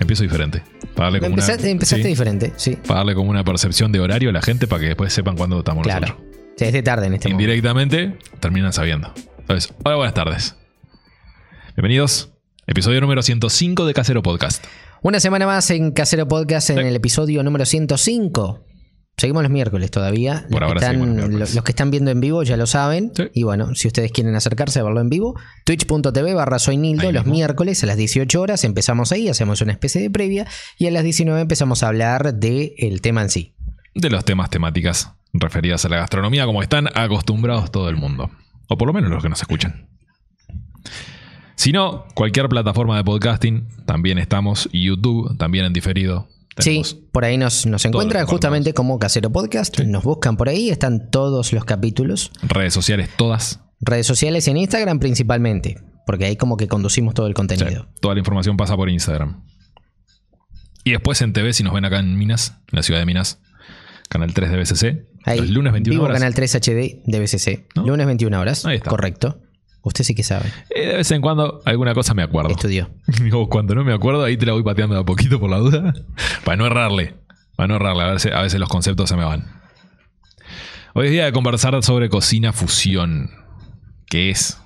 Empiezo diferente. Para darle como Empezaste, una, empezaste sí, diferente, sí. para darle como una percepción de horario a la gente para que después sepan cuándo estamos Claro. nosotros. Sí, es de tarde en este momento. Indirectamente terminan sabiendo. Entonces, hola, buenas tardes. Bienvenidos. Episodio número 105 de Casero Podcast. Una semana más en Casero Podcast en Sí. el episodio número 105. Seguimos los miércoles todavía. Por los, ahora que están, los- los que están viendo en vivo ya lo saben. Sí. Y bueno, si ustedes quieren acercarse a verlo en vivo, twitch.tv barra soy Nildo. Los mismo. miércoles a las 18 horas empezamos ahí, hacemos una especie de previa. Y a las 19 empezamos a hablar del tema en sí. De los temas temáticas referidas a la gastronomía como están acostumbrados todo el mundo. O por lo menos los que nos escuchan. Si no, cualquier plataforma de podcasting, también estamos. YouTube, también en diferido. Tenemos- Sí, por ahí nos, nos encuentran justamente como Casero Podcast. Nos buscan por ahí, están todos los capítulos. Redes sociales todas. Redes sociales en Instagram principalmente, porque ahí como que conducimos todo el Sí, contenido. toda la información pasa por Instagram. Y después en TV, si nos ven acá en Minas, en la ciudad de Minas, Canal 3 de BCC. Ahí, los lunes 21 vivo horas. Canal 3 HD de BCC. ¿No? Lunes 21 horas. Ahí está. Correcto. Usted sí que sabe. Eh, de vez en cuando alguna cosa me acuerdo. Estudió. Digo, cuando no me acuerdo, ahí te la voy pateando de a poquito por la duda. Para no errarle. Para no errarle. A veces, a veces los conceptos se me van. Hoy es día de conversar sobre cocina fusión. ¿Qué es?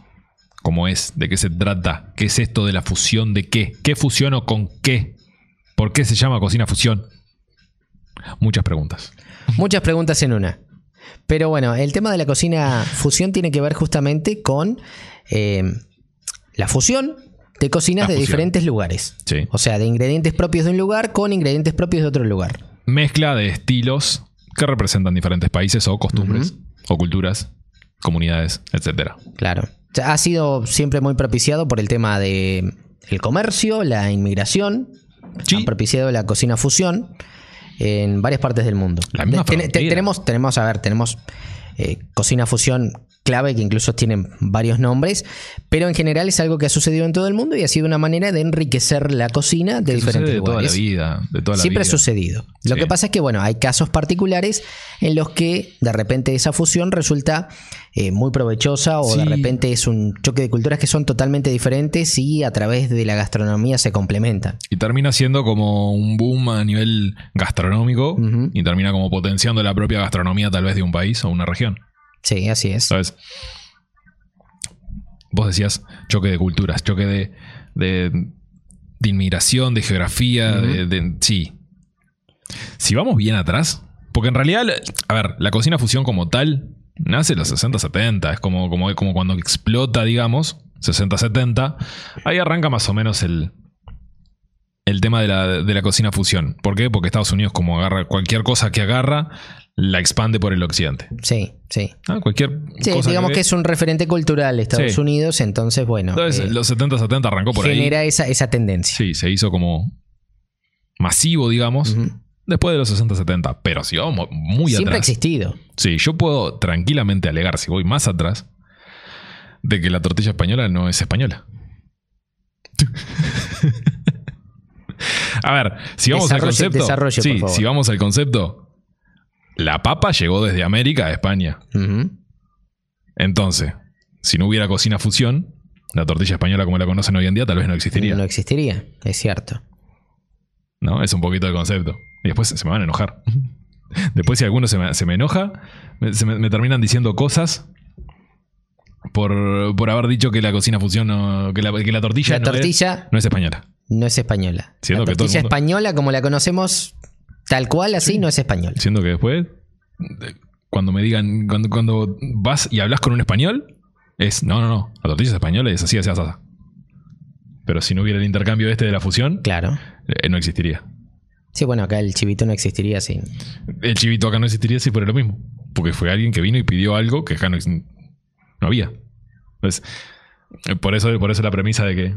¿Cómo es? ¿De qué se trata? ¿Qué es esto de la fusión? ¿De qué? ¿Qué fusiono con qué? ¿Por qué se llama cocina fusión? Muchas preguntas. Muchas preguntas en una. Pero bueno, el tema de la cocina fusión tiene que ver justamente con eh, la fusión de cocinas La de fusión. diferentes lugares. Sí. O sea, de ingredientes propios de un lugar con ingredientes propios de otro lugar. Mezcla de estilos que representan diferentes países o costumbres o culturas, comunidades, etcétera. Claro. Ha sido siempre muy propiciado por el tema de el comercio, la inmigración. Sí. Han propiciado la cocina fusión en varias partes del mundo. La misma Ten- tenemos, tenemos, a ver, tenemos eh, cocina fusión clave que incluso tienen varios nombres, pero en general es algo que ha sucedido en todo el mundo y ha sido una manera de enriquecer la cocina de diferentes de toda la vida. De toda la Siempre ha sucedido. Lo Sí. que pasa es que, bueno, hay casos particulares en los que de repente esa fusión resulta eh, muy provechosa o de repente es un choque de culturas que son totalmente diferentes y a través de la gastronomía se complementan. Y termina siendo como un boom a nivel gastronómico y termina como potenciando la propia gastronomía tal vez de un país o una región. Sí, así es. ¿Sabes? Vos decías choque de culturas, choque de, de, de inmigración, de geografía, Ujú. de, de- Sí. Si vamos bien atrás, porque en realidad, a ver, la cocina fusión como tal nace en los 60-70, es como, como, como cuando explota, digamos, 60-70, ahí arranca más o menos el, el tema de la, de la cocina fusión. ¿Por qué? Porque Estados Unidos como agarra cualquier cosa que agarra, la expande por el occidente. Sí, sí. Ah, Cualquier Sí, cosa digamos que, es un referente cultural Estados Sí. Unidos, entonces, bueno, Entonces, eh, los 70-70 arrancó por ahí. genera esa, esa tendencia. Sí, se hizo como masivo, digamos, después de los 60-70. Pero si vamos muy Siempre ha atrás. existido. Sí, yo puedo tranquilamente alegar, si voy más atrás, de que la tortilla española no es española. A ver, si vamos al concepto. sí, por favor. si vamos al concepto. La papa llegó desde América a España. Entonces, si no hubiera cocina fusión, la tortilla española como la conocen hoy en día tal vez no existiría. No existiría, es cierto. ¿No? Es un poquito el concepto. Y después se me van a enojar. Después, si alguno se me, se me enoja, me, se me- me terminan diciendo cosas por, por haber dicho que la cocina fusión no. que la, que la tortilla, La no, tortilla es, no es española. no es española. Siendo la tortilla mundo- española, como la conocemos tal cual, así, no es española. Siendo que después, de- cuando me digan, cuando, cuando vas y hablas con un español, es. No, no, no. La tortilla es española y es así, así, así. Pero si no hubiera el intercambio este de la fusión, Claro. eh, no existiría. Sí, bueno, acá el chivito no existiría sin. El chivito acá no existiría si fuera lo mismo. Porque fue alguien que vino y pidió algo que acá no, no había. Entonces, eh, por eso, por eso la premisa de que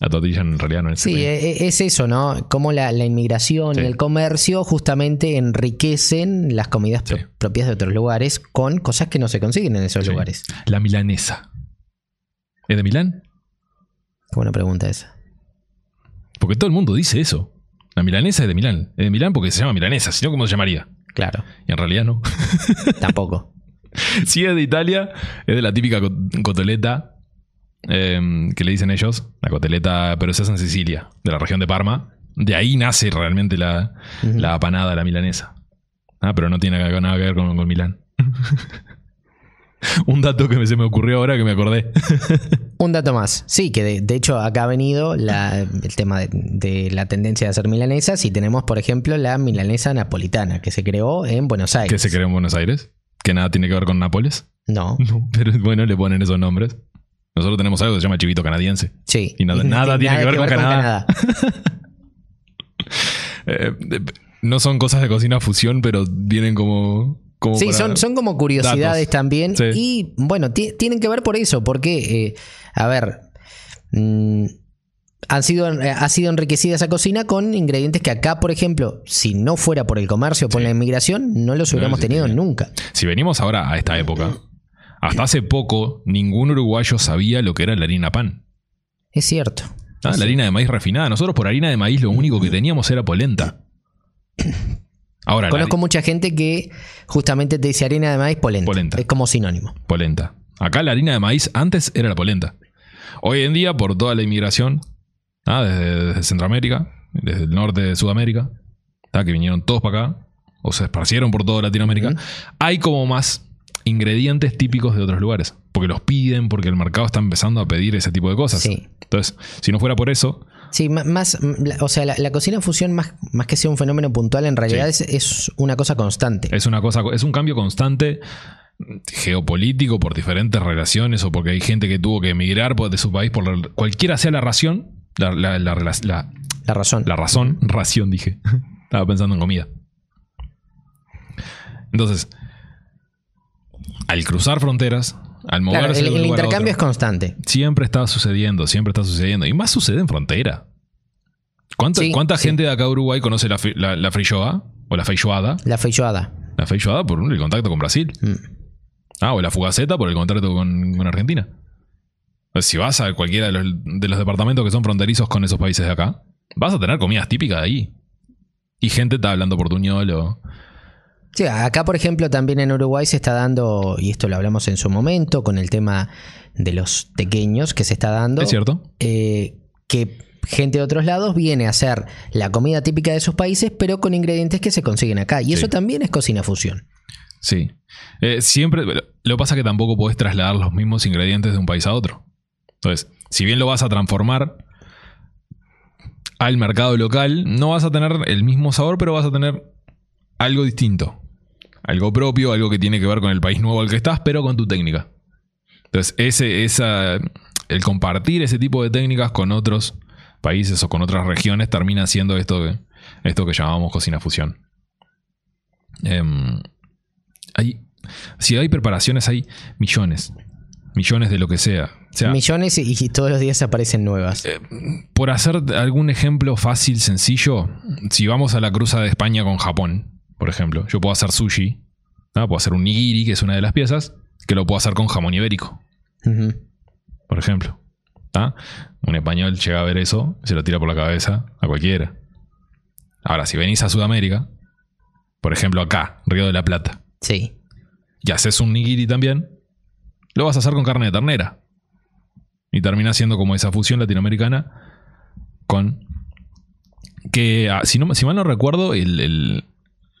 la tortilla en realidad no es. Sí, e- e- es eso, ¿no? Cómo la, la inmigración Sí. y el comercio justamente enriquecen las comidas pro- propias de otros lugares con cosas que no se consiguen en esos Sí. lugares. La milanesa. ¿Es de Milán? Qué buena pregunta esa. Porque todo el mundo dice eso. La milanesa es de Milán. Es de Milán porque se llama milanesa, si no, ¿cómo se llamaría? Claro, Y en realidad no. tampoco. si es de Italia, es de la típica co- cotoleta eh, que le dicen ellos, la coteleta, pero se hace en Sicilia, de la región de Parma. De ahí nace realmente la, Ujú. la apanada, la milanesa. Ah, pero no tiene nada que ver con, con Milán. Un dato que se me ocurrió ahora que me acordé. Un dato más. Sí, que de, de hecho acá ha venido la- el tema de, de la tendencia de hacer milanesas y tenemos, por ejemplo, la milanesa napolitana que se creó en Buenos Aires. que se creó en Buenos Aires. Que nada tiene que ver con Nápoles. No, No, pero bueno, le ponen esos nombres. Nosotros tenemos algo que se llama chivito canadiense. sí. Y nada- nada tiene que ver con Canadá. Eh, eh, no son cosas de cocina fusión, pero vienen como. Sí, son, son como curiosidades datos. también. Sí. Y bueno, ti- tienen que ver por eso, porque, eh, a ver, mm, han sido, ha sido enriquecida esa cocina con ingredientes que acá, por ejemplo, si no fuera por el comercio, por Sí. la inmigración, no los hubiéramos tenido nunca. Si venimos ahora a esta época, hasta hace poco ningún uruguayo sabía lo que era la harina pan. Es cierto. Ah. La harina de maíz refinada. Nosotros por harina de maíz lo único que teníamos era polenta. Ahora, Conozco mucha gente que justamente te dice harina de maíz polenta. Polenta. Es como sinónimo. polenta. Acá la harina de maíz antes era la polenta. Hoy en día, por toda la inmigración, ah, desde, desde Centroamérica, desde el norte de Sudamérica, ah, que vinieron todos para acá, o se esparcieron por toda Latinoamérica, hay como más ingredientes típicos de otros lugares. Porque los piden, porque el mercado está empezando a pedir ese tipo de cosas. Sí. Entonces, si no fuera por eso, Sí, más, o sea, la, la cocina fusión, más, más que sea un fenómeno puntual, en realidad es, es una cosa constante. es una cosa, es un cambio constante geopolítico por diferentes relaciones o porque hay gente que tuvo que emigrar de su país por la- cualquiera sea la ración, la, la- la- La razón. la razón, ración dije. Estaba pensando en comida. Entonces, al cruzar fronteras, al Claro, moverse el, de un el lugar a intercambio es constante. siempre está sucediendo, siempre está sucediendo. Y más sucede en frontera. ¿Cuánta, Sí, cuánta sí. gente de acá de Uruguay conoce la, la, la feijoada? O la feijoada. La feijoada. La feijoada por el contacto con Brasil. Mm. Ah, o la fugaceta por el contacto con, con Argentina. Si vas a cualquiera de los, de los departamentos que son fronterizos con esos países de acá, vas a tener comidas típicas de ahí. Y gente está hablando portuñol o... Sí, acá, por ejemplo, también en Uruguay se está dando, y esto lo hablamos en su momento, con el tema de los pequeños que se está dando. ¿Es cierto? eh, que gente de otros lados viene a hacer la comida típica de sus países, pero con ingredientes que se consiguen acá. Y eso también es cocina fusión. Sí. Eh, siempre... Lo pasa que tampoco podés trasladar los mismos ingredientes de un país a otro. Entonces, si bien lo vas a transformar al mercado local, no vas a tener el mismo sabor, pero vas a tener algo distinto. Algo propio, algo que tiene que ver con el país nuevo al que estás, pero con tu técnica. Entonces, ese, esa, el compartir ese tipo de técnicas con otros países o con otras regiones termina siendo esto que, esto que llamamos cocina fusión. Em, hay, si hay preparaciones, hay millones. Millones de lo que sea. O sea, Millones y, y todos los días aparecen nuevas. eh, por hacer algún ejemplo fácil, sencillo, si vamos a la cruza de España con Japón, por ejemplo, yo puedo hacer sushi, ¿no? puedo hacer un nigiri, que es una de las piezas, que lo puedo hacer con jamón ibérico, por ejemplo. Un español llega a ver eso, se lo tira por la cabeza a cualquiera. Ahora, si venís a Sudamérica, por ejemplo acá, Río de la Plata, Sí. y haces un nigiri también, lo vas a hacer con carne de ternera. Y termina siendo como esa fusión latinoamericana con... Que, ah, si, no, si mal no recuerdo, el, el-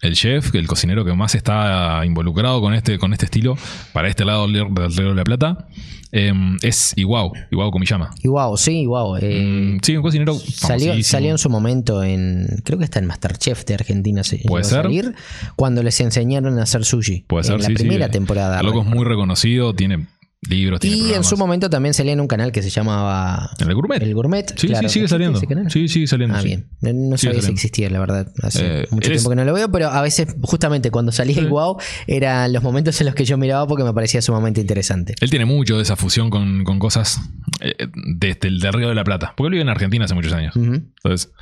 el chef, el cocinero que más está involucrado con este, con este estilo, para este lado del Río de la Plata, em, es Iwao, Iwao Komiyama. Wow, sí, wow. eh, Mm, sí, un cocinero Salió, en su momento en. Creo que está en Masterchef de Argentina. Se Puede llegó a ser. salir, cuando les enseñaron a hacer sushi. Puede ser, en la sí, sí. primera temporada. El loco es muy reconocido, tiene libros, tiene y en su momento también salía en un canal que se llamaba ¿En el gourmet? El Gourmet. Sí, claro. sí, sigue ¿Existe saliendo. Sí, sigue saliendo. Ah, sí. bien. No, Sigue sabía si saliendo. existía, la verdad. Hace Eh, mucho eres- tiempo que no lo veo, pero a veces, justamente cuando salía el wow, eran los momentos en los que yo miraba porque me parecía sumamente interesante. Él tiene mucho de esa fusión con, con cosas eh, desde el del Río de la Plata. Porque él vive en Argentina hace muchos años. Entonces,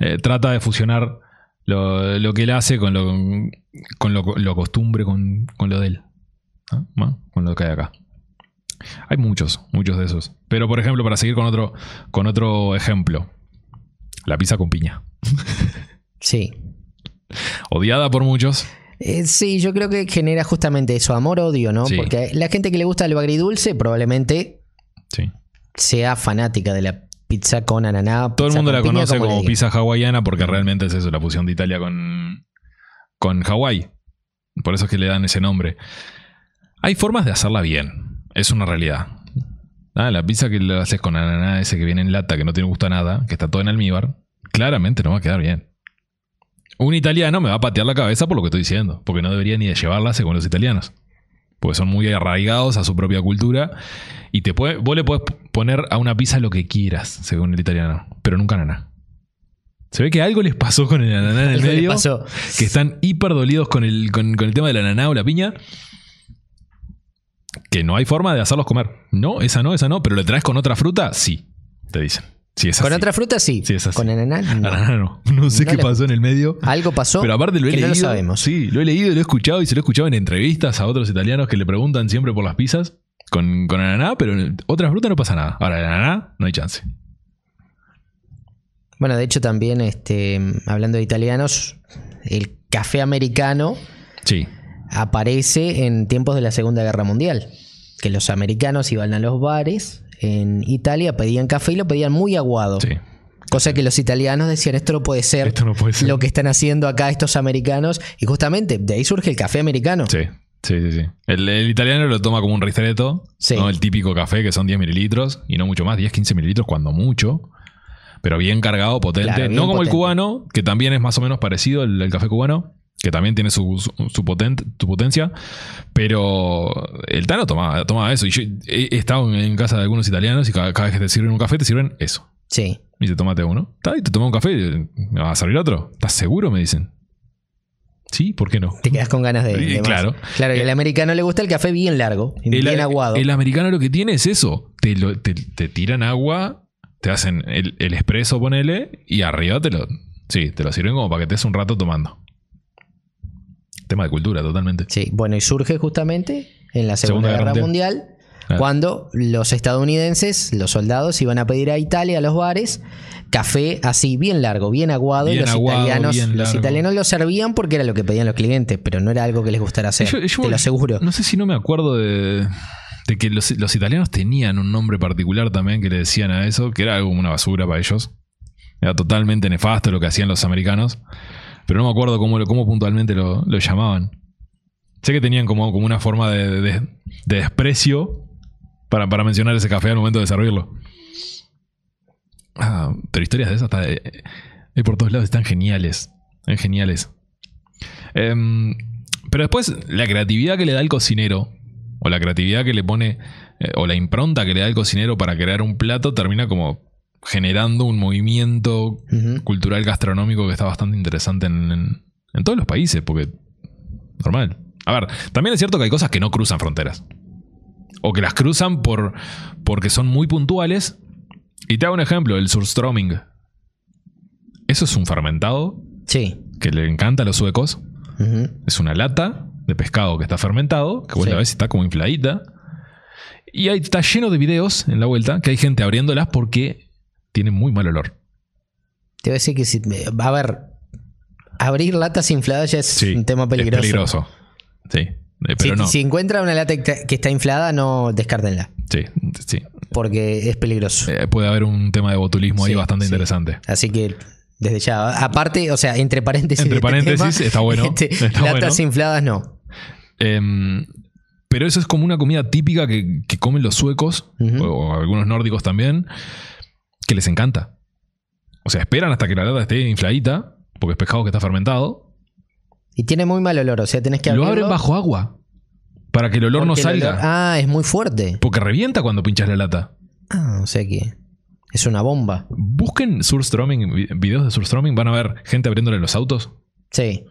eh, trata de fusionar lo, lo que él hace con lo, con lo, lo costumbre, con, con lo de él. Con lo que hay acá. Hay muchos, muchos de esos. Pero, por ejemplo, para seguir con otro, con otro ejemplo. La pizza con piña. Sí. Odiada por muchos. Eh, sí, yo creo que genera justamente eso, amor-odio, ¿no? Sí. Porque la gente que le gusta lo agridulce probablemente Sí. sea fanática de la pizza con ananá. Todo el mundo la piña, conoce como como pizza hawaiana porque realmente es eso, la fusión de Italia con, con Hawái. Por eso es que le dan ese nombre. Hay formas de hacerla bien. Es una realidad. Ah, la pizza que le haces con ananá ese que viene en lata, que no tiene gusto a nada, que está todo en almíbar, claramente no va a quedar bien. Un italiano me va a patear la cabeza por lo que estoy diciendo, porque no debería ni de llevarla según los italianos. Porque son muy arraigados a su propia cultura. Y te puede, vos le podés poner a una pizza lo que quieras, según el italiano, pero nunca ananá. Se ve que algo les pasó con el ananá en el medio. pasó. Que están hiper dolidos con el, con, con el tema del ananá o la piña. Que no hay forma de hacerlos comer. No, esa no, esa no. Pero le traes con otra fruta, sí. Te dicen. Sí, es Con otra fruta sí. Sí, es así. Con ananá no. Ananá no. No sé No qué le- pasó en el medio. Algo pasó Pero aparte lo he que leído. no lo sabemos. Sí, lo he leído, lo he escuchado y se lo he escuchado en entrevistas a otros italianos que le preguntan siempre por las pizzas con, con ananá, pero en otras frutas no pasa nada. Ahora, el ananá no hay chance. Bueno, de hecho también, este, hablando de italianos, el café americano Sí, aparece en tiempos de la Segunda Guerra Mundial. Que los americanos iban a los bares en Italia, pedían café y lo pedían muy aguado. sí. Cosa que los italianos decían, esto no puede ser Esto no puede ser. lo que están haciendo acá estos americanos. Y justamente de ahí surge el café americano. Sí, sí, sí. sí. El, el italiano lo toma como un ristretto, Sí. ¿no? el típico café que son 10 mililitros y no mucho más, 10, 15 mililitros cuando mucho. Pero bien cargado, potente. Claro, bien no como el cubano, que también es más o menos parecido el café cubano, que también tiene su, su, su potent- su potencia. Pero el Tano tomaba, tomaba eso. Y yo he, he estado en, en casa de algunos italianos y cada, cada vez que te sirven un café, te sirven eso. Sí. Y te tomate uno. Está, y te toma un café, ¿me vas a servir otro? ¿Estás seguro? Me dicen. Sí, ¿por qué no? Te quedas con ganas de, Y de más. claro. Claro, y al americano le gusta el café bien largo, bien El, aguado. el americano lo que tiene es eso. Te, lo- te- te tiran agua, te hacen el, el espresso, ponele, y arriba te lo. Sí, te lo sirven como para que te des un rato tomando. Tema de cultura, totalmente. Sí, bueno, y surge justamente en la Segunda, Guerra, Mundial, Ah. cuando los estadounidenses, los soldados, iban a pedir a Italia, a los bares, café así, bien largo, bien aguado, y los aguado, italianos, los italianos lo servían porque era lo que pedían los clientes, pero no era algo que les gustara hacer, Yo- yo- te lo aseguro. No sé si no me acuerdo de, de que los, los italianos tenían un nombre particular también que le decían a eso, que era algo como una basura para ellos. Era totalmente nefasto lo que hacían los americanos. Pero no me acuerdo cómo, cómo puntualmente lo, llamaban. Sé que tenían como, como una forma de, de- de desprecio para, para mencionar ese café al momento de servirlo. Ah, pero historias de esas está- eh, hay por todos lados, están geniales. Están geniales. Em, pero después, la creatividad que le da el cocinero, o la creatividad que le pone, eh, o la impronta que le da el cocinero para crear un plato, termina como generando un movimiento cultural gastronómico que está bastante interesante en, en- en todos los países, porque normal. A ver, también es cierto que hay cosas que no cruzan fronteras. O que las cruzan por, porque son muy puntuales. Y te hago un ejemplo, el surströmming. Eso es un fermentado Sí. que le encanta a los suecos. Es una lata de pescado que está fermentado, que vos Sí. la ves y está como infladita. Y ahí está lleno de videos en la vuelta que hay gente abriéndolas porque tienen muy mal olor. Te voy a decir que si, a ver, abrir latas infladas ya es Sí, un tema peligroso. Es peligroso. Sí. eh, Pero si, no. si encuentra una lata que está- inflada, no descártenla, Sí, sí. porque es peligroso. Eh, puede haber un tema de botulismo ahí bastante sí. interesante. Así que desde ya, aparte, o sea, entre paréntesis. Entre este paréntesis, tema, está bueno, este, está latas bueno. infladas no. Em, pero eso es como una comida típica que, que comen los suecos, o, algunos nórdicos también, que les encanta. O sea, esperan hasta que la lata esté infladita, porque es pescado que está fermentado, Y tiene muy mal olor, o sea, tenés que lo abrirlo. abren bajo agua, para que el olor no porque salga. olor- ah, es muy fuerte. Porque revienta cuando pinchas la lata. Ah, o sea que es una bomba. Busquen surströmming, vi- videos de surströmming, van a ver gente abriéndole los autos. Sí.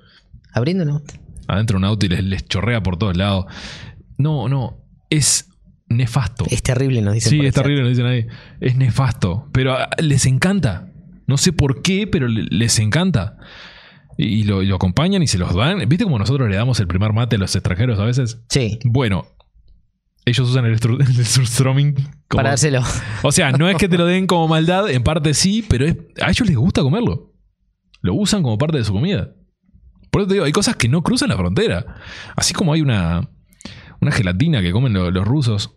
Abriéndolo. adentro de un auto y les, les chorrea por todos lados. No, no, es nefasto. Es terrible, nos dicen. Sí, es terrible, nos dicen ahí. Es nefasto, pero ah, les encanta. No sé por qué, pero le- les encanta. Y, y lo, y lo acompañan y se los dan. ¿Viste como nosotros le damos el primer mate a los extranjeros a veces? Sí, Bueno, ellos usan el, el surströmming como- para dárselo. O sea, no es que te lo den como maldad, en parte sí, pero es- a ellos les gusta comerlo. Lo usan como parte de su comida. Por eso te digo, hay cosas que no cruzan la frontera. Así como hay una, una gelatina que comen lo- los rusos,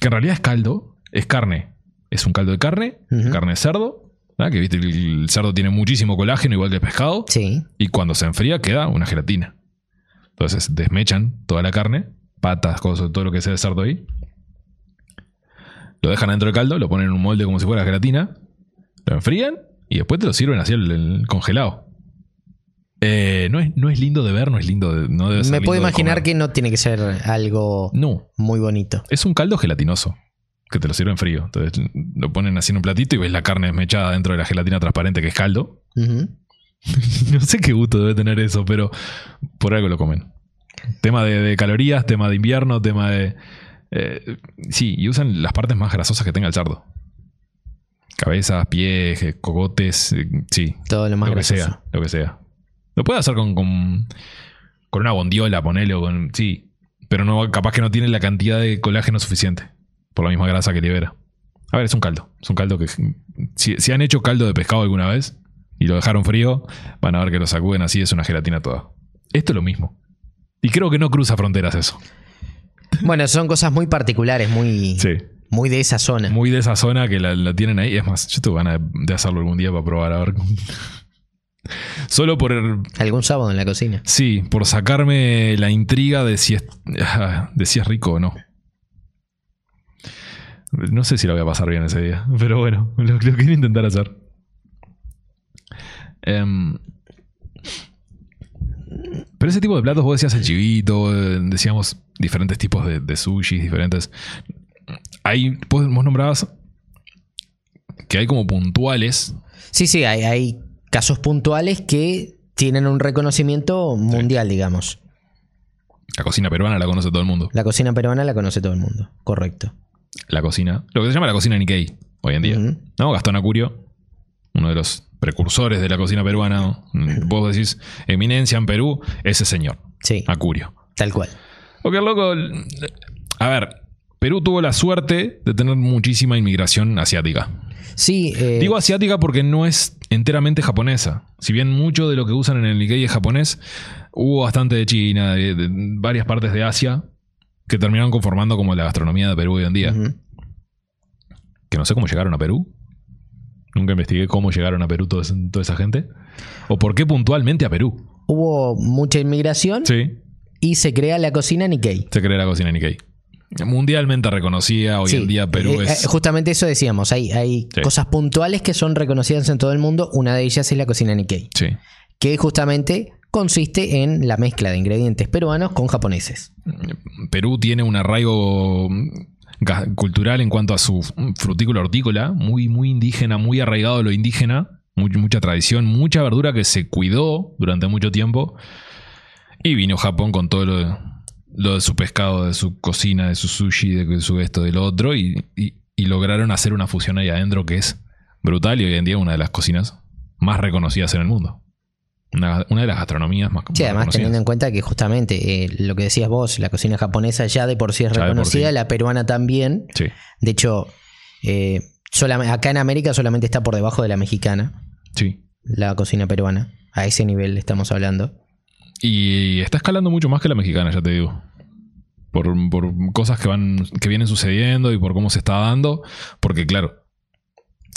que en realidad es caldo, es carne. es un caldo de carne, carne de cerdo, ¿verdad? que viste, el el cerdo tiene muchísimo colágeno, igual que el pescado, Sí. y cuando se enfría queda una gelatina. Entonces desmechan toda la carne, patas, cosas, todo lo que sea de cerdo ahí. Lo dejan dentro del caldo, lo ponen en un molde como si fuera gelatina, lo enfrían y después te lo sirven así el, el congelado. Eh, no, es, no es lindo de ver, no es lindo de, no debe ser Me puedo lindo imaginar que no tiene que ser algo No, muy bonito. es un caldo gelatinoso que te lo sirven frío. Entonces lo ponen así en un platito y ves la carne desmechada dentro de la gelatina transparente que es caldo. No sé qué gusto debe tener eso, pero por algo lo comen. Tema de, de calorías, tema de invierno, tema de... eh, sí, y usan las partes más grasosas que tenga el cerdo. Cabezas, pies, cogotes, eh, sí, Todo lo más lo que grasoso. sea, lo que sea. Lo puede hacer con, con, con una bondiola, ponele, o con... Sí, pero no, capaz que no tiene la cantidad de colágeno suficiente por la misma grasa que libera. A ver, es un caldo. Es un caldo que... Si, si han hecho caldo de pescado alguna vez y lo dejaron frío, van a ver que lo sacuden así, es una gelatina toda. Esto es lo mismo. Y creo que no cruza fronteras eso. Bueno, son cosas muy particulares, muy, Sí. muy de esa zona. Muy de esa zona que la, la tienen ahí. Es más, yo tengo ganas de, de hacerlo algún día para probar a ver. Solo por el, Algún sábado en la cocina. Sí, por sacarme la intriga de si es, de si es rico o no. No sé si lo voy a pasar bien ese día, pero bueno, lo, lo quiero intentar hacer. Em, pero ese tipo de platos, vos decías el chivito, decíamos diferentes tipos de, de sushis, diferentes. Hay, vos vos nombrabas que hay como puntuales. Sí, sí, hay, hay casos puntuales que tienen un reconocimiento mundial, digamos. La cocina peruana la conoce todo el mundo. La cocina peruana la conoce todo el mundo, correcto. la cocina, lo que se llama la cocina Nikkei hoy en día. ¿No? Gastón Acurio, uno de los precursores de la cocina peruana. ¿no? Vos decís eminencia en Perú, ese señor, Sí, Acurio. tal cual. Porque loco. A ver, Perú tuvo la suerte de tener muchísima inmigración asiática. Sí, eh, Digo asiática porque no es enteramente japonesa. Si bien mucho de lo que usan en el Nikkei es japonés, hubo bastante de China, de, de varias partes de Asia, que terminaron conformando como la gastronomía de Perú hoy en día. que no sé cómo llegaron a Perú. Nunca investigué cómo llegaron a Perú toda, esa- toda esa gente. O por qué puntualmente a Perú. hubo mucha inmigración Sí, y se crea la cocina Nikkei. se cree la cocina Nikkei. Mundialmente reconocida, hoy Sí, en día Perú eh, es... justamente eso decíamos, hay, hay Sí. cosas puntuales que son reconocidas en todo el mundo, una de ellas es la cocina Nikkei, Sí. que justamente consiste en la mezcla de ingredientes peruanos con japoneses. Perú tiene un arraigo mm, cultural en cuanto a su frutícola hortícola, muy, muy indígena, muy arraigado a lo indígena, muy- mucha tradición, mucha verdura que se cuidó durante mucho tiempo. Y vino Japón con todo lo de, lo de su pescado, de su cocina, de su sushi, de su esto, de lo otro, y, y- y lograron hacer una fusión ahí adentro que es brutal y hoy en día una de las cocinas más reconocidas en el mundo. Una, una de las gastronomías más, Sí, más además reconocidas. teniendo en cuenta que justamente eh, lo que decías vos, la cocina japonesa ya de por sí es Ya reconocida, sí. la peruana también. Sí. De hecho, eh, acá en América solamente está por debajo de la mexicana, Sí. la cocina peruana. A ese nivel estamos hablando. Y está escalando mucho más que la mexicana, ya te digo. Por, por cosas que van, que vienen sucediendo y por cómo se está dando. Porque, claro,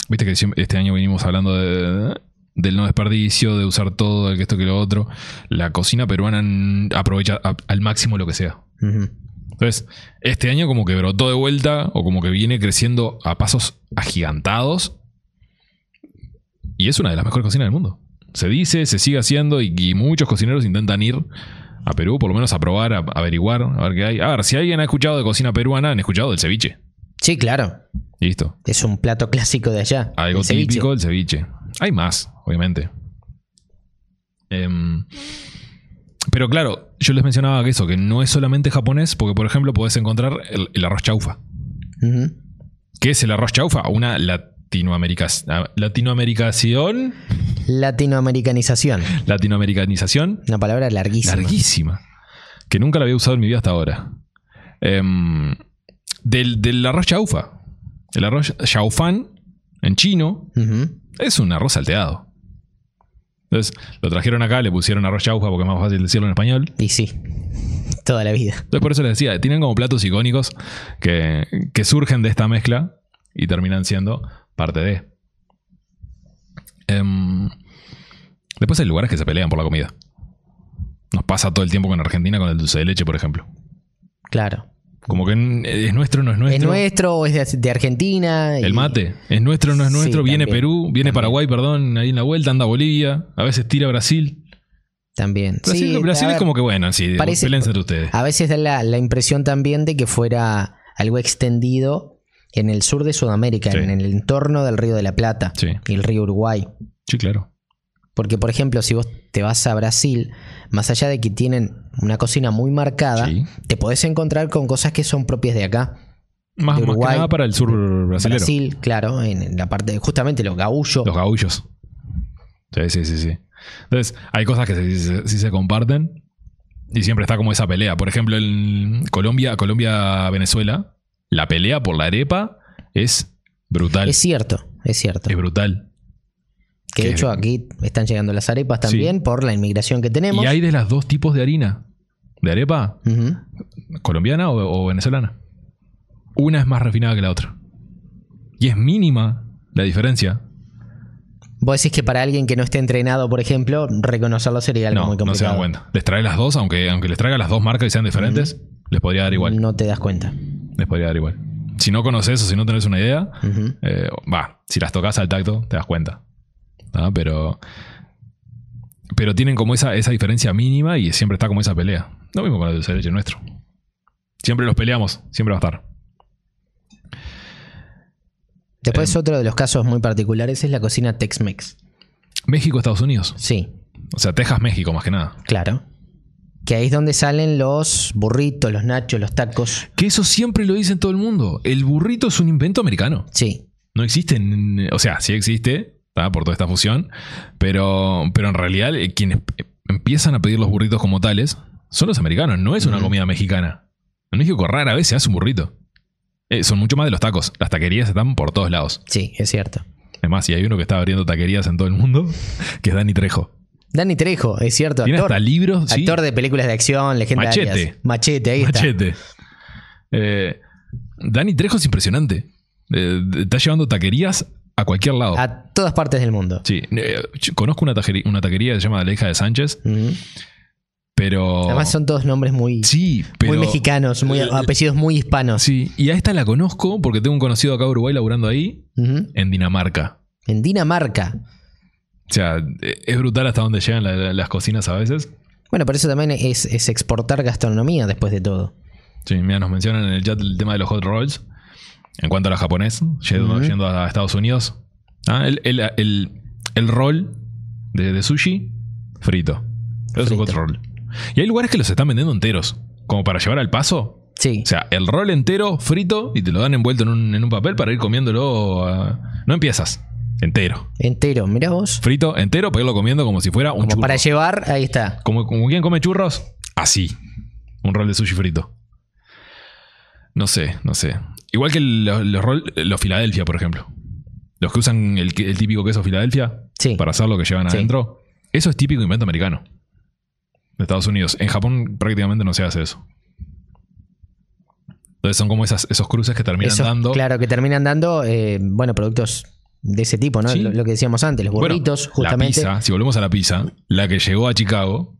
viste que este año venimos hablando de- del no desperdicio, de usar todo, de que esto que lo otro. La cocina peruana aprovecha a- al máximo lo que sea. Entonces, este año como que brotó de vuelta o como que viene creciendo a pasos agigantados. Y es una de las mejores cocinas del mundo. Se dice, se sigue haciendo y, y muchos cocineros intentan ir a Perú, por lo menos a probar, a, a averiguar, a ver qué hay. A ver, si alguien ha escuchado de cocina peruana, han escuchado del ceviche. Sí, claro. Listo. Es un plato clásico de allá. Algo el típico del ceviche. Hay más, obviamente. Em, pero claro, yo les mencionaba que eso, que no es solamente japonés, porque por ejemplo podés encontrar el, el arroz chaufa. Ujú. ¿Qué es el arroz chaufa? Una latinoamerica, latinoamericación, Latinoamericanización. latinoamericanización Una palabra larguísima. larguísima, que nunca la había usado en mi vida hasta ahora. Em, del, del arroz chaufa. El arroz chaufán, en chino, es un arroz salteado. Entonces, lo trajeron acá, le pusieron arroz chaufa porque es más fácil decirlo en español. Y sí, toda la vida. Entonces, por eso les decía, tienen como platos icónicos que, que surgen de esta mezcla. y terminan siendo parte de. Em, después hay lugares que se pelean por la comida. Nos pasa todo el tiempo con Argentina con el dulce de leche, por ejemplo. Claro. Como que es nuestro, no es nuestro. Es nuestro o es de, Argentina. y- El mate, es nuestro, no es Sí, nuestro. viene también, Perú, viene también. Paraguay, perdón, ahí en la vuelta, anda Bolivia, a veces tira Brasil. También. Brasil, Sí, Brasil es como que bueno, sí, parece- entre ustedes. A veces da la, la impresión también de que fuera algo extendido en el sur de Sudamérica, Sí. en el entorno del Río de la Plata Sí. y el río Uruguay. Sí, claro. Porque, por ejemplo, si vos te vas a Brasil, más allá de que tienen una cocina muy marcada, Sí. te podés encontrar con cosas que son propias de acá. Más, De más que Uruguay, nada para el sur brasilero. Brasil, claro, en, la parte, justamente los gaullos. Los gaullos. Sí, sí, sí, sí. Entonces, hay cosas que sí se, se comparten y siempre está como esa pelea. Por ejemplo, en Colombia, Colombia-Venezuela, la pelea por la arepa es brutal. Es cierto, es cierto. Es brutal. Que de hecho aquí están llegando las arepas también por la inmigración que tenemos. Y hay de las dos tipos de harina. ¿De arepa? ¿Colombiana o, o venezolana? Una es más refinada que la otra. Y es mínima la diferencia. Vos decís que para alguien que no esté entrenado, por ejemplo, reconocerlo sería algo No, muy no se complicado. dan cuenta. Les trae las dos, aunque, aunque les traiga las dos marcas y sean diferentes, les podría dar igual. No te das cuenta. Les podría dar igual. Si no conoces o si no tenés una idea, eh, va, si las tocas al tacto, te das cuenta. Pero. Pero tienen como esa, esa diferencia mínima y siempre está como esa pelea. Lo mismo con el dulce de leche nuestro. Siempre los peleamos, siempre va a estar. Después Em. otro de los casos muy particulares es la cocina Tex-Mex. México, Estados Unidos. Sí, O sea, Texas, México, más que nada. claro. Que ahí es donde salen los burritos, los nachos, los tacos. Que eso siempre lo dice todo el mundo. El burrito es un invento americano. Sí, No existe, en- o sea, sí existe, ¿tá? por toda esta fusión, pero, pero en realidad eh, quienes empiezan a pedir los burritos como tales son los americanos, no es una comida mexicana. En México rara vez se hace un burrito. Eh, son mucho más de los tacos. Las taquerías están por todos lados. sí, es cierto. Además, y hay uno que está abriendo taquerías en todo el mundo, que es Dani Trejo. Dani Trejo, es cierto, Tiene actor. hasta libros. sí. Actor de películas de acción, legendarias. Machete. Machete, ahí está. Machete. Eh, Dani Trejo es impresionante. Eh, está llevando taquerías a cualquier lado. A todas partes del mundo. Sí, eh, conozco una, taquería, una taquería que se llama La hija de Sánchez, pero. Además son todos nombres muy, Sí, pero. muy mexicanos, muy apellidos muy hispanos. Sí, y a esta la conozco porque tengo un conocido acá de Uruguay laburando ahí, en Dinamarca. En Dinamarca. O sea, es brutal hasta dónde llegan la- la- las cocinas a veces. Bueno, pero eso también es, es exportar gastronomía después de todo. Sí, mira, nos mencionan en el chat el tema de los hot rolls. En cuanto a la japonés, yendo, a Estados Unidos. Ah, el, el, el- el roll de, de sushi frito. Eso es un hot roll. Y hay lugares que los están vendiendo enteros. Como para llevar al paso. Sí. O sea, el rol entero, frito, y te lo dan envuelto en un, en un papel para ir comiéndolo. a- No empiezas. Entero. Entero, mirá vos. Frito, entero, para irlo comiendo como si fuera un Como churro. para llevar, ahí está. Como, como quien come churros, así. Un rol de sushi frito. No sé, no sé. Igual que los, los rol- los Filadelfia, por ejemplo. Los que usan el, el típico queso Filadelfia Sí. para hacer lo que llevan Sí. adentro. Eso es típico invento americano. De Estados Unidos. En Japón prácticamente no se hace eso. Entonces son como esas, esos cruces que terminan Esos, dando. Claro, que terminan dando, eh, bueno, productos de ese tipo, ¿no? Sí. Lo, lo que decíamos antes, los Bueno, burritos, justamente. La pizza, si volvemos a la pizza, la que llegó a Chicago,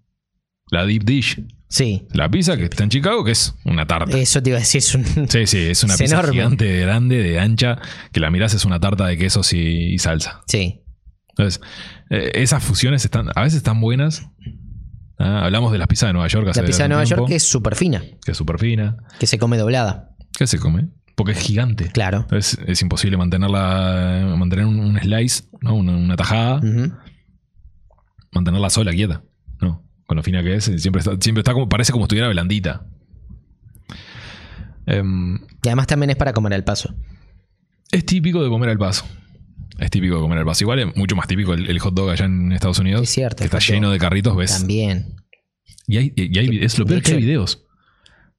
la deep dish. Sí. La pizza que está en Chicago, que es una tarta. Eso te iba a decir, es un. Sí, sí, es una Es pizza enorme. gigante, de grande, de ancha, que la mirás es una tarta de quesos y, y salsa. Sí. Entonces, eh, esas fusiones están, a veces están buenas. Ah, hablamos de las pizzas de Nueva York hace La pizza de Nueva tiempo, York que es súper fina, que es súper fina. que se come doblada. ¿Qué se come? Porque es gigante. Claro. Entonces es imposible mantenerla, mantener un, un slice, ¿no? una, una tajada, mantenerla sola, quieta. No, con lo fina que es, siempre está, siempre está como, parece como si estuviera blandita. Em, Y además también es para comer al paso. Es típico de comer al paso. Es típico de comer al paso. Igual es mucho más típico el, el hot dog allá en Estados Unidos. Es cierto, Que está lleno de carritos, ves. También. Y hay, y hay- es lo peor que hay videos.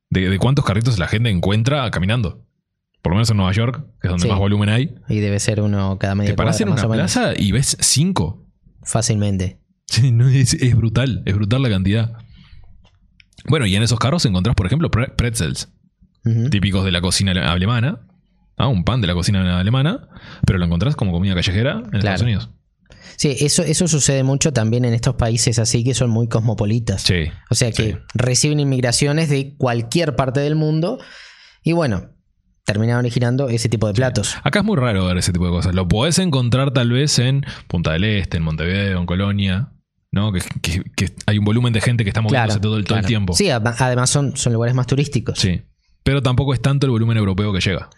De, de cuántos carritos la gente encuentra caminando. Por lo menos en Nueva York, que es donde Sí. más volumen hay. Y debe ser uno cada media Te paras cuadra, en una menos. plaza y ves cinco. Fácilmente. Sí, no, es, es brutal. Es brutal la cantidad. Bueno, y en esos carros encontrás, por ejemplo, pre- pretzels. Típicos de la cocina ale- alemana. ¿ah? un pan de la cocina alemana, pero lo encontrás como comida callejera en Estados Unidos. Sí, eso, eso sucede mucho también en estos países así que son muy cosmopolitas. Sí. O sea que sí. reciben inmigraciones de cualquier parte del mundo y bueno, terminan originando ese tipo de platos. Acá es muy raro ver ese tipo de cosas. Lo podés encontrar tal vez en Punta del Este, en Montevideo, en Colonia, ¿no? Que, que- que hay un volumen de gente que está moviéndose todo, el- todo el claro. tiempo. Sí, ad- además son, son lugares más turísticos. Sí. Pero tampoco es tanto el volumen europeo que llega.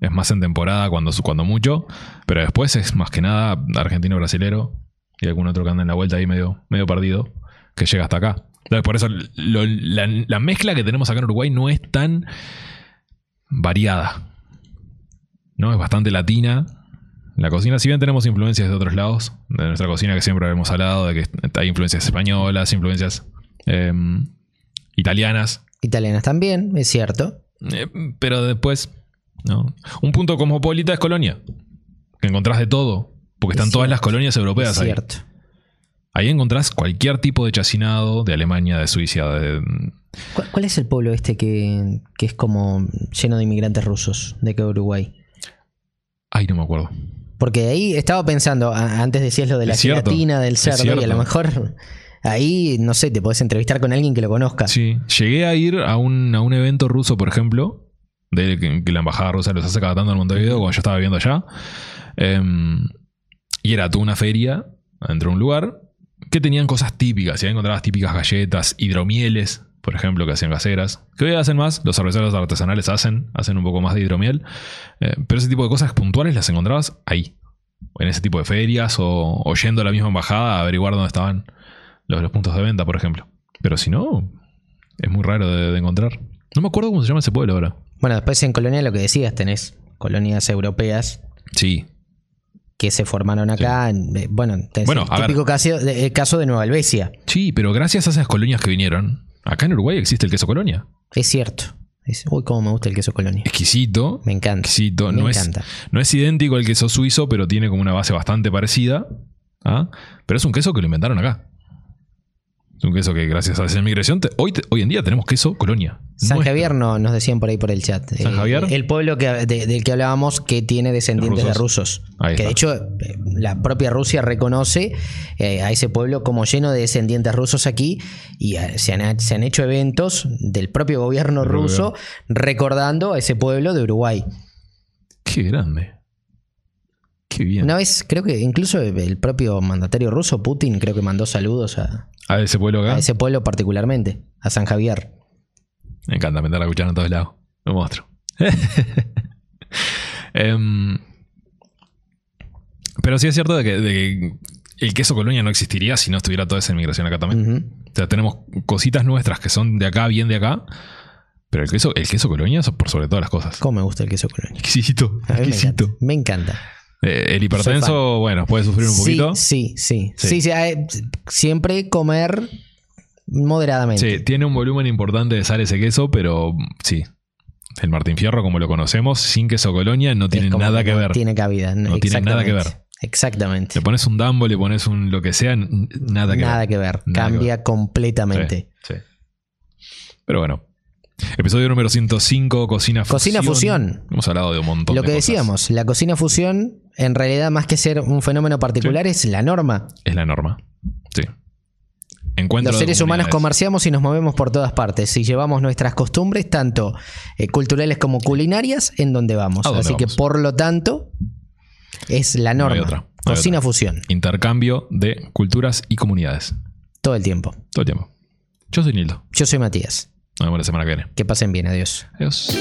Es más en temporada cuando, cuando mucho, pero después es más que nada argentino brasilero y algún otro que anda en la vuelta ahí medio, medio perdido que llega hasta acá. Entonces, por eso lo- la, la mezcla que tenemos acá en Uruguay no es tan variada. ¿No? Es bastante latina. La cocina, si bien tenemos influencias de otros lados, de nuestra cocina que siempre hemos hablado, de que hay influencias españolas, influencias em, italianas, Italianas también, es cierto. eh, pero después, ¿no? Un punto cosmopolita es Colonia. Que encontrás de todo. Porque están Es todas las colonias europeas Es ahí. cierto. Ahí encontrás cualquier tipo de chacinado de Alemania, de Suiza, de. ¿Cuál, cuál es el pueblo este que, que es como lleno de inmigrantes rusos de de Uruguay? Ay, no me acuerdo. Porque ahí estaba pensando, antes decías lo de la gelatina del cerdo, y a lo mejor ahí, no sé, te podés entrevistar con alguien que lo conozca. Sí. Llegué a ir a un, a un evento ruso, por ejemplo, de que, que la embajada rusa los hace cada tanto en Montevideo cuando yo estaba viviendo allá. Em, y era toda una feria dentro de un lugar que tenían cosas típicas. Y ahí encontrabas típicas galletas, hidromieles, por ejemplo, que hacían caseras. Que hoy hacen más, los cerveceros artesanales hacen, hacen un poco más de hidromiel. Eh, pero ese tipo de cosas puntuales las encontrabas ahí. En ese tipo de ferias o, o yendo a la misma embajada a averiguar dónde estaban los, los puntos de venta, por ejemplo. Pero si no, es muy raro de, de encontrar. No me acuerdo cómo se llama ese pueblo ahora. Bueno, después en Colonia lo que decías, tenés colonias europeas Sí. Que se formaron acá. Eh, Bueno, tenés Bueno, el típico caso de, el caso de Nueva Helvecia. Sí, pero gracias a esas colonias que vinieron, acá en Uruguay existe el queso colonia. Es cierto. Es- uy, cómo me gusta el queso Colonia. Exquisito. Me encanta. Exquisito. Me no, es, encanta. no es idéntico al queso suizo, pero tiene como una base bastante parecida. ¿ah? Pero es un queso que lo inventaron acá. Un queso que gracias a esa inmigración, te- hoy, te- hoy en día tenemos queso colonia. San Nuestro. Javier no, nos decían por ahí por el chat. ¿San Eh, Javier? El pueblo que, de- del que hablábamos que tiene descendientes de rusos. Ahí que está. de hecho eh, la propia Rusia reconoce eh, a ese pueblo como lleno de descendientes rusos aquí y eh, se, han, se han hecho eventos del propio gobierno ruso recordando a ese pueblo de Uruguay. Qué grande. Qué bien. Una vez, creo que incluso el propio mandatario ruso, Putin, creo que mandó saludos a, A ese pueblo acá. a ese pueblo particularmente, a San Javier. Me encanta meter la cuchara en todos lados. Lo muestro. Em, pero sí es cierto de que, de que el queso colonia no existiría si no estuviera toda esa inmigración acá también. O sea, tenemos cositas nuestras que son de acá, bien de acá. Pero el queso, el queso colonia es por sobre todas las cosas. ¿Cómo me gusta el queso Colonia? Exquisito. Me Exquisito. encanta. Me encanta. Eh, el hipertenso, bueno, puede sufrir un poquito. Sí, sí, sí. Sí. Sí, sí, eh, siempre comer moderadamente. Sí, tiene un volumen importante de sal ese queso, pero sí. El Martín Fierro, como lo conocemos, sin queso colonia, no tiene nada que no ver. Tiene cabida. No tiene nada que ver. Exactamente. Le pones un dambo, le pones un lo que sea, nada que nada ver. que ver. Nada que Cambia completamente. Sí, sí. Pero bueno. Episodio número 105, Cocina Fusión. Cocina Fusión. Hemos hablado de un montón Lo de que cosas. decíamos, la cocina fusión, en realidad, más que ser un fenómeno particular, es la norma. Es la norma. Sí. Encuentro Los seres humanos comerciamos y nos movemos por todas partes y llevamos nuestras costumbres, tanto eh, culturales como culinarias, en donde vamos. ¿A dónde Así que, por lo tanto, es la No hay norma. otra, no hay cocina otra. fusión, Intercambio de culturas y comunidades. todo el tiempo. Todo el tiempo. Yo soy Nildo. Yo soy Matías. Nos vemos la semana que viene. Que pasen bien, adiós. Adiós.